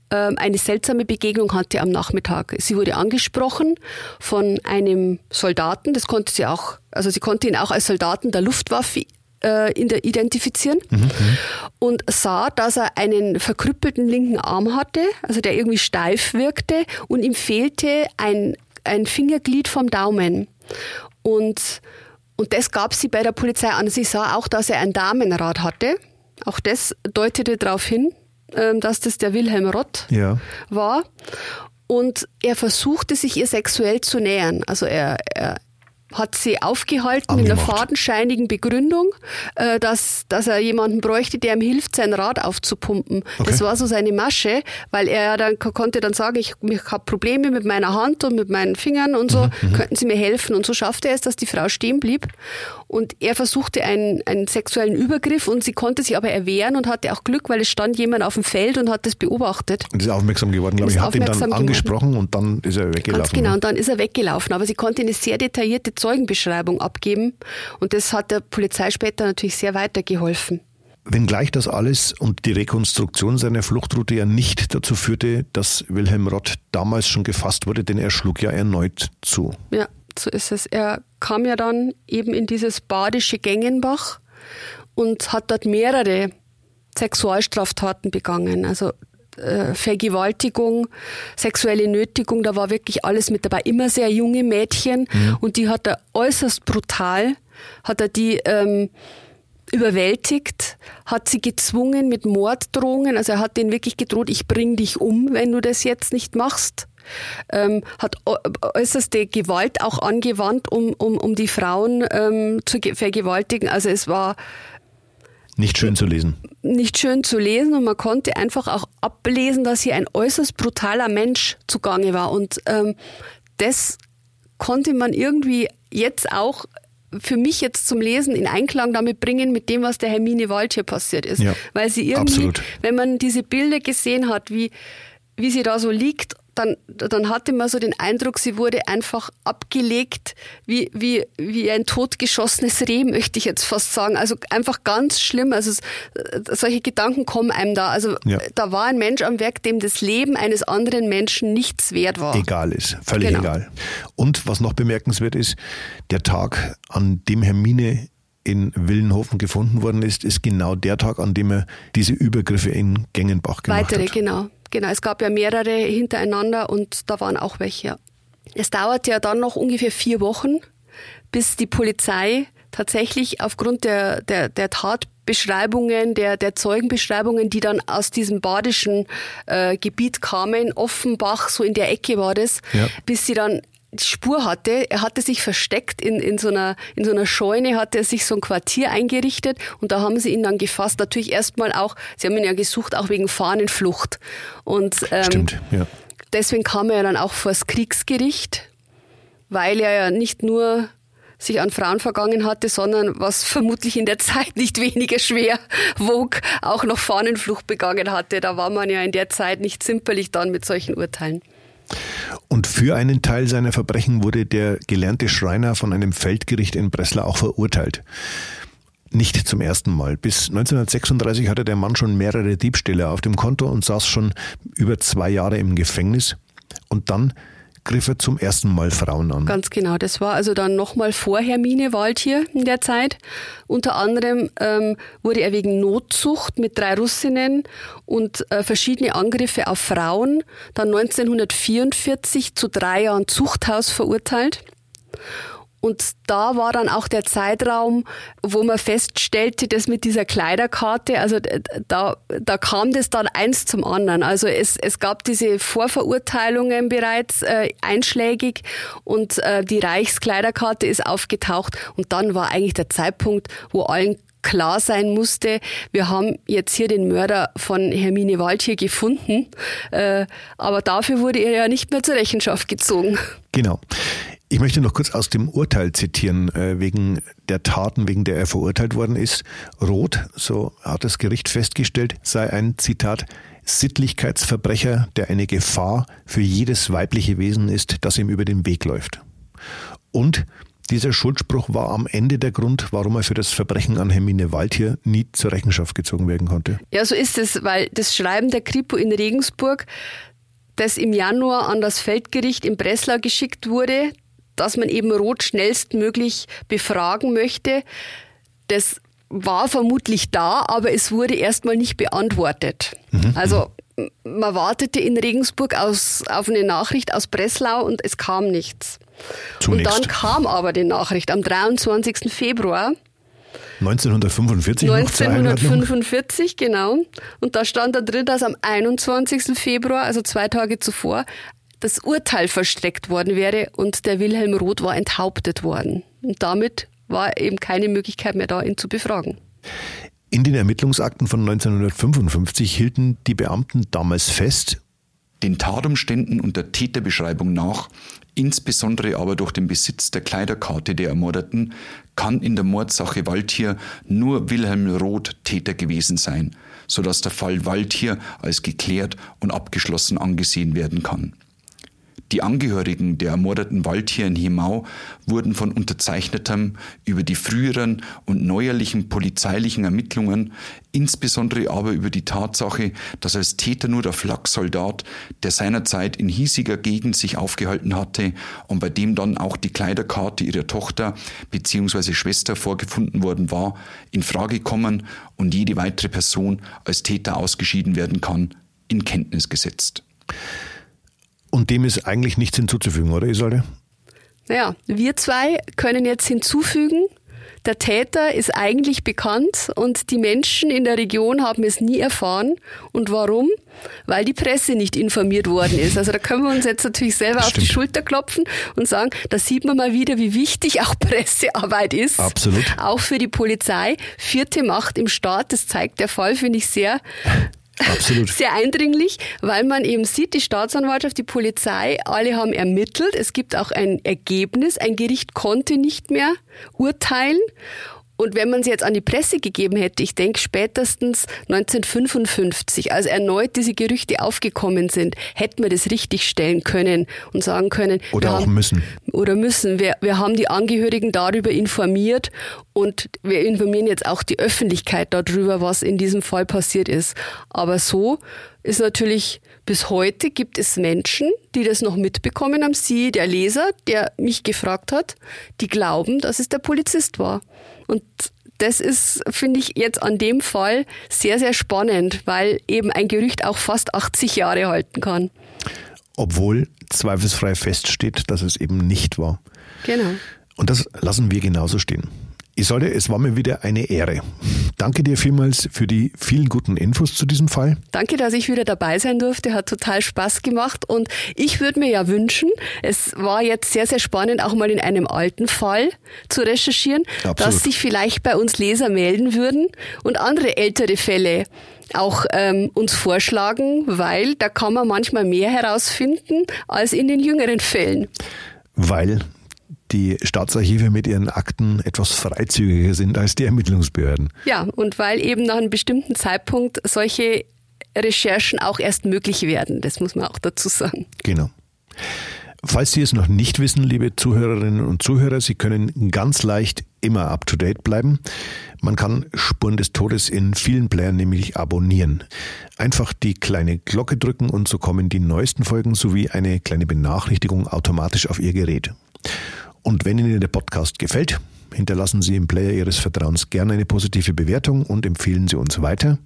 Speaker 3: ähm, eine seltsame Begegnung hatte am Nachmittag. Sie wurde angesprochen von einem Soldaten, das konnte sie auch, also sie konnte ihn auch als Soldaten der Luftwaffe äh, in der identifizieren und sah, dass er einen verkrüppelten linken Arm hatte, also der irgendwie steif wirkte und ihm fehlte ein, ein Fingerglied vom Daumen. Und, und das gab sie bei der Polizei an. Sie sah auch, dass er ein Damenrad hatte. Auch das deutete darauf hin, ähm, dass das der Wilhelm Rott
Speaker 1: Ja.
Speaker 3: war. Und er versuchte sich ihr sexuell zu nähern. Also er, er hat sie aufgehalten mit einer fadenscheinigen Begründung, äh, dass, dass er jemanden bräuchte, der ihm hilft, sein Rad aufzupumpen.
Speaker 1: Okay.
Speaker 3: Das war so seine Masche, weil er dann ko- konnte dann sagen, ich, ich habe Probleme mit meiner Hand und mit meinen Fingern und so, könnten Sie mir helfen? Und so schaffte er es, dass die Frau stehen blieb. Und er versuchte einen, einen sexuellen Übergriff und sie konnte sich aber erwehren und hatte auch Glück, weil es stand jemand auf dem Feld und hat das beobachtet.
Speaker 1: Und ist aufmerksam geworden, glaube ich. Hat ihn dann
Speaker 3: geworden.
Speaker 1: angesprochen und dann ist er weggelaufen.
Speaker 3: Ganz genau, und dann ist er weggelaufen. Aber sie konnte eine sehr detaillierte Zeugenbeschreibung abgeben. Und das hat der Polizei später natürlich sehr weitergeholfen.
Speaker 1: Wenngleich das alles und die Rekonstruktion seiner Fluchtroute ja nicht dazu führte, dass Wilhelm Rott damals schon gefasst wurde, denn er schlug ja erneut zu.
Speaker 3: Ja, so ist es. Er kam ja dann eben in dieses badische Gengenbach und hat dort mehrere Sexualstraftaten begangen. Also äh, Vergewaltigung, sexuelle Nötigung, da war wirklich alles mit dabei. Immer sehr junge Mädchen und die hat er äußerst brutal, hat er die ähm, überwältigt, hat sie gezwungen mit Morddrohungen. Also er hat denen wirklich gedroht, ich bring dich um, wenn du das jetzt nicht machst. Ähm, hat äu- äußerste Gewalt auch angewandt, um, um, um die Frauen ähm, zu ge- vergewaltigen. Also es war
Speaker 1: Nicht schön zu lesen.
Speaker 3: nicht schön zu lesen und man konnte einfach auch ablesen, dass hier ein äußerst brutaler Mensch zugange war. Und ähm, das konnte man irgendwie jetzt auch für mich jetzt zum Lesen in Einklang damit bringen mit dem, was der Hermine Wald hier passiert ist.
Speaker 1: Ja,
Speaker 3: Weil sie irgendwie,
Speaker 1: absolut.
Speaker 3: wenn man diese Bilder gesehen hat, wie, wie sie da so liegt, dann, dann hatte man so den Eindruck, sie wurde einfach abgelegt wie, wie, wie ein totgeschossenes Reh, möchte ich jetzt fast sagen. Also einfach ganz schlimm. Also äh, solche Gedanken kommen einem da. Also
Speaker 1: Ja.
Speaker 3: da war ein Mensch am Werk, dem das Leben eines anderen Menschen nichts wert war.
Speaker 1: Egal ist, völlig
Speaker 3: Genau.
Speaker 1: egal. Und was noch bemerkenswert ist, der Tag, an dem Hermine in Willenhofen gefunden worden ist, ist genau der Tag, an dem er diese Übergriffe in Gengenbach gemacht
Speaker 3: Weitere,
Speaker 1: hat.
Speaker 3: genau. Genau, es gab ja mehrere hintereinander und da waren auch welche. Es dauerte ja dann noch ungefähr vier Wochen, bis die Polizei tatsächlich aufgrund der, der, der Tatbeschreibungen, der, der Zeugenbeschreibungen, die dann aus diesem badischen äh, Gebiet kamen, Offenbach, so in der Ecke war das,
Speaker 1: Ja.
Speaker 3: bis sie dann Spur hatte. Er hatte sich versteckt in, in, so einer, in so einer Scheune, hatte er sich so ein Quartier eingerichtet und da haben sie ihn dann gefasst. Natürlich erstmal auch, sie haben ihn ja gesucht, auch wegen Fahnenflucht. Und ähm,
Speaker 1: Stimmt, ja.
Speaker 3: deswegen kam er ja dann auch vors Kriegsgericht, weil er ja nicht nur sich an Frauen vergangen hatte, sondern was vermutlich in der Zeit nicht weniger schwer wog, auch noch Fahnenflucht begangen hatte. Da war man ja in der Zeit nicht zimperlich dann mit solchen Urteilen.
Speaker 1: Und für einen Teil seiner Verbrechen wurde der gelernte Schreiner von einem Feldgericht in Breslau auch verurteilt. Nicht zum ersten Mal. Bis 1936 hatte der Mann schon mehrere Diebstähle auf dem Konto und saß schon über zwei Jahre im Gefängnis. Und dann griff er zum ersten Mal Frauen an.
Speaker 3: Ganz genau. Das war also dann nochmal vor Hermine Waldtier in der Zeit. Unter anderem ähm, wurde er wegen Notzucht mit drei Russinnen und äh, verschiedene Angriffe auf Frauen dann 1944 zu drei Jahren Zuchthaus verurteilt. Und da war dann auch der Zeitraum, wo man feststellte, dass mit dieser Kleiderkarte, also d- da, da kam das dann eins zum anderen. Also es, es gab diese Vorverurteilungen bereits äh, einschlägig und äh, die Reichskleiderkarte ist aufgetaucht und dann war eigentlich der Zeitpunkt, wo allen klar sein musste, wir haben jetzt hier den Mörder von Hermine Waldtier gefunden, äh, aber dafür wurde er ja nicht mehr zur Rechenschaft gezogen.
Speaker 1: Genau. Ich möchte noch kurz aus dem Urteil zitieren, äh, wegen der Taten, wegen der er verurteilt worden ist. Roth, so hat das Gericht festgestellt, sei ein Zitat Sittlichkeitsverbrecher, der eine Gefahr für jedes weibliche Wesen ist, das ihm über den Weg läuft. Und dieser Schuldspruch war am Ende der Grund, warum er für das Verbrechen an Hermine Waldhier nie zur Rechenschaft gezogen werden konnte.
Speaker 3: Ja, so ist es, weil das Schreiben der Kripo in Regensburg, das im Januar an das Feldgericht in Breslau geschickt wurde, dass man eben Roth schnellstmöglich befragen möchte, das war vermutlich da, aber es wurde erstmal nicht beantwortet. Also m- man wartete in Regensburg aus, auf eine Nachricht aus Breslau und es kam nichts.
Speaker 1: Zunächst.
Speaker 3: Und dann kam aber die Nachricht am 23. Februar
Speaker 1: 1945 noch zur Einordnung.
Speaker 3: 1945, genau. Und da stand da drin, dass am 21. Februar, also zwei Tage zuvor, das Urteil verstreckt worden wäre und der Wilhelm Roth war enthauptet worden. Und damit war eben keine Möglichkeit mehr da, ihn zu befragen.
Speaker 1: In den Ermittlungsakten von 1955 hielten die Beamten damals fest,
Speaker 4: Den Tatumständen und der Täterbeschreibung nach, insbesondere aber durch den Besitz der Kleiderkarte der Ermordeten, kann in der Mordsache Waldtier nur Wilhelm Roth Täter gewesen sein, sodass der Fall Waldtier als geklärt und abgeschlossen angesehen werden kann. Die Angehörigen der ermordeten Waldtier in Hemau wurden von Unterzeichnetem über die früheren und neuerlichen polizeilichen Ermittlungen, insbesondere aber über die Tatsache, dass als Täter nur der Flaksoldat, der seinerzeit in hiesiger Gegend sich aufgehalten hatte und bei dem dann auch die Kleiderkarte ihrer Tochter bzw. Schwester vorgefunden worden war, in Frage kommen und jede weitere Person als Täter ausgeschieden werden kann, in Kenntnis gesetzt.
Speaker 1: Und dem ist eigentlich nichts hinzuzufügen, oder Isolde?
Speaker 3: Naja, wir zwei können jetzt hinzufügen, der Täter ist eigentlich bekannt und die Menschen in der Region haben es nie erfahren. Und warum? Weil die Presse nicht informiert worden ist. Also da können wir uns jetzt natürlich selber auf die. Schulter klopfen und sagen, da sieht man mal wieder, wie wichtig auch Pressearbeit ist.
Speaker 1: Absolut.
Speaker 3: Auch für die Polizei. Vierte Macht im Staat, das zeigt der Fall, finde ich sehr
Speaker 1: Absolut. <laughs>
Speaker 3: sehr eindringlich, weil man eben sieht, die Staatsanwaltschaft, die Polizei, alle haben ermittelt. Es gibt auch ein Ergebnis. Ein Gericht konnte nicht mehr urteilen. Und wenn man sie jetzt an die Presse gegeben hätte, ich denke spätestens 1955, als erneut diese Gerüchte aufgekommen sind, hätten wir das richtig stellen können und sagen können.
Speaker 1: Oder auch
Speaker 3: haben,
Speaker 1: müssen.
Speaker 3: Oder müssen. Wir, wir haben die Angehörigen darüber informiert und wir informieren jetzt auch die Öffentlichkeit darüber, was in diesem Fall passiert ist. Aber so ist natürlich, bis heute gibt es Menschen, die das noch mitbekommen haben. Sie, der Leser, der mich gefragt hat, die glauben, dass es der Polizist war. Und das ist, finde ich, jetzt an dem Fall sehr, sehr spannend, weil eben ein Gerücht auch fast 80 Jahre halten kann.
Speaker 1: Obwohl zweifelsfrei feststeht, dass es eben nicht war.
Speaker 3: Genau.
Speaker 1: Und das lassen wir genauso stehen. Isolde, es war mir wieder eine Ehre. Danke dir vielmals für die vielen guten Infos zu diesem Fall.
Speaker 3: Danke, dass ich wieder dabei sein durfte. Hat total Spaß gemacht. Und ich würde mir ja wünschen, es war jetzt sehr, sehr spannend, auch mal in einem alten Fall zu recherchieren, Absolut. dass sich vielleicht bei uns Leser melden würden und andere ältere Fälle auch ähm, uns vorschlagen, weil da kann man manchmal mehr herausfinden als in den jüngeren Fällen.
Speaker 1: Weil die Staatsarchive mit ihren Akten etwas freizügiger sind als die Ermittlungsbehörden.
Speaker 3: Ja, und weil eben nach einem bestimmten Zeitpunkt solche Recherchen auch erst möglich werden. Das muss man auch dazu sagen.
Speaker 1: Genau. Falls Sie es noch nicht wissen, liebe Zuhörerinnen und Zuhörer, Sie können ganz leicht immer up to date bleiben. Man kann Spuren des Todes in vielen Playern nämlich abonnieren. Einfach die kleine Glocke drücken und so kommen die neuesten Folgen sowie eine kleine Benachrichtigung automatisch auf Ihr Gerät. Und wenn Ihnen der Podcast gefällt, hinterlassen Sie im Player Ihres Vertrauens gerne eine positive Bewertung und empfehlen Sie uns weiter.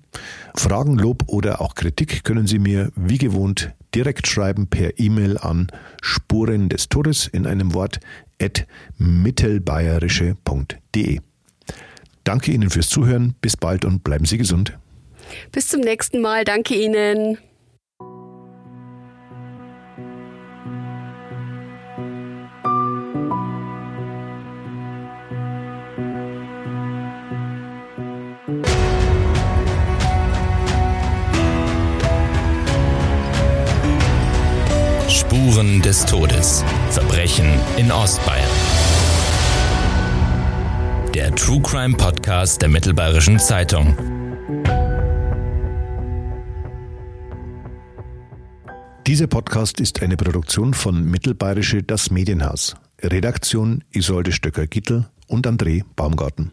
Speaker 1: Fragen, Lob oder auch Kritik können Sie mir wie gewohnt direkt schreiben per E-Mail an Spuren des Todes in einem Wort at mittelbayerische.de. Danke Ihnen fürs Zuhören, bis bald und bleiben Sie gesund.
Speaker 3: Bis zum nächsten Mal, danke Ihnen.
Speaker 2: Spuren des Todes. Verbrechen in Ostbayern. Der True Crime Podcast der Mittelbayerischen Zeitung.
Speaker 1: Dieser Podcast ist eine Produktion von Mittelbayerische Das Medienhaus. Redaktion Isolde Stöcker-Gittel und André Baumgarten.